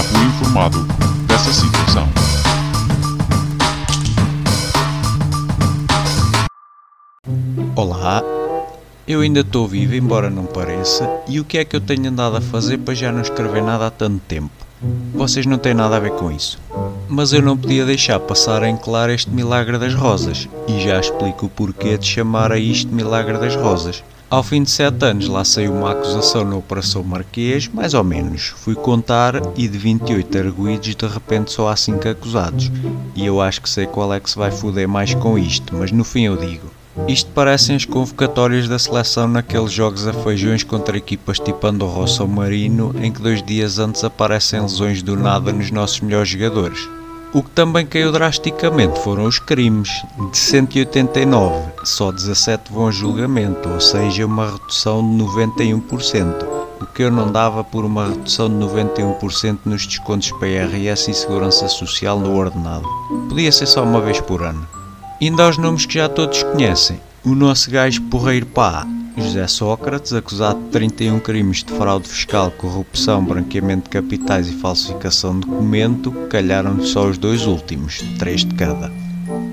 Fui informado dessa situação. Olá, eu ainda estou vivo, embora não pareça, e o que é que eu tenho andado a fazer para já não escrever nada há tanto tempo? Vocês não têm nada a ver com isso. Mas eu não podia deixar passar em claro este milagre das rosas, e já explico o porquê de chamar a isto milagre das rosas. Ao fim de sete anos lá saiu uma acusação na Operação Marquês, mais ou menos. Fui contar e de 28 arguídos de repente só há 5 acusados. E eu acho que sei qual é que se vai foder mais com isto, mas no fim eu digo. Isto parecem as convocatórias da seleção naqueles jogos a feijões contra equipas tipo Andorra ou Marino, em que dois dias antes aparecem lesões do nada nos nossos melhores jogadores. O que também caiu drasticamente foram os crimes. De 189, só 17 vão a julgamento, ou seja, uma redução de 91%. O que eu não dava por uma redução de 91% nos descontos PRS e Segurança Social no ordenado. Podia ser só uma vez por ano. Ainda aos nomes que já todos conhecem. O nosso gajo porreiro pá, José Sócrates, acusado de 31 crimes de fraude fiscal, corrupção, branqueamento de capitais e falsificação de documento, calharam só os dois últimos, três de cada.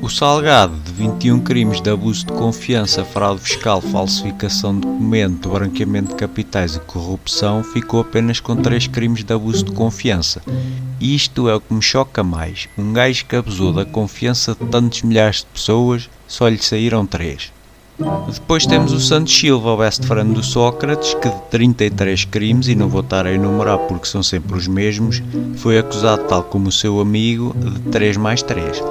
O Salgado, de 21 crimes de abuso de confiança, fraude fiscal, falsificação de documento, branqueamento de capitais e corrupção, ficou apenas com 3 crimes de abuso de confiança. E isto é o que me choca mais. Um gajo que abusou da confiança de tantos milhares de pessoas, só lhe saíram 3. Depois temos o Santos Silva, o best friend do Sócrates, que de 33 crimes, e não vou estar a enumerar porque são sempre os mesmos, foi acusado, tal como o seu amigo, de 3 mais 3.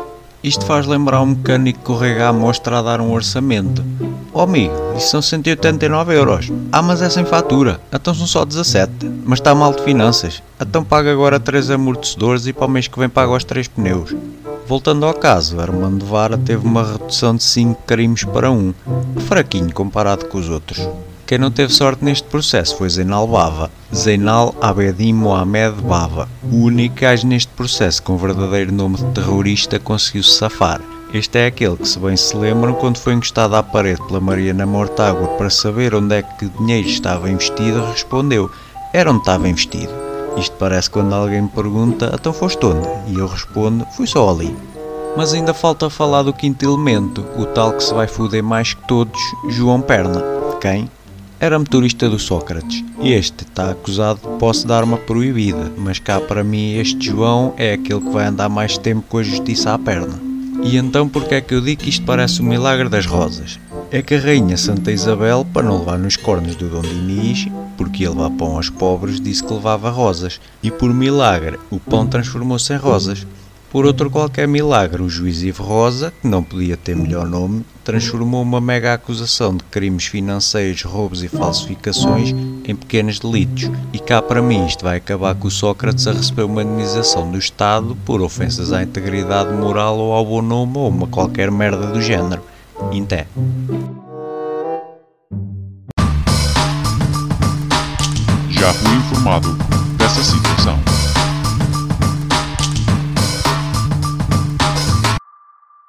Isto faz lembrar um mecânico correga à mostra a dar um orçamento. Oh amigo, isso são 189 euros. Ah, mas é sem fatura. Então são só 17. Mas está mal de finanças. Então paga agora 3 amortecedores e para o mês que vem paga os 3 pneus. Voltando ao caso, Armando Vara teve uma redução de 5 crimes para 1. Fraquinho comparado com os outros. Quem não teve sorte neste processo foi Zeinal Bava. Zeinal Abedin Mohamed Bava, o único gajo neste processo com verdadeiro nome de terrorista conseguiu se safar. Este é aquele que, se bem se lembram, quando foi encostado à parede pela Mariana Mortágua para saber onde é que o dinheiro estava investido, respondeu: era onde estava investido. Isto parece quando alguém me pergunta: então foste onde? E eu respondo: fui só ali. Mas ainda falta falar do quinto elemento, o tal que se vai foder mais que todos, João Perna. Quem? Era motorista do Sócrates. Este está acusado de posse de arma proibida, mas cá para mim este João é aquele que vai andar mais tempo com a justiça à perna. E então porque é que eu digo que isto parece o milagre das rosas? É que a rainha Santa Isabel, para não levar nos cornos do Dom Dinis, porque ia levar pão aos pobres, disse que levava rosas. E por milagre, o pão transformou-se em rosas. Por outro qualquer milagre, o juiz Ivo Rosa, que não podia ter melhor nome, transformou uma mega acusação de crimes financeiros, roubos e falsificações em pequenos delitos. E cá para mim isto vai acabar com o Sócrates a receber uma indenização do Estado por ofensas à integridade moral ou ao bom nome ou uma qualquer merda do género. Inté. Fui informado dessa situação.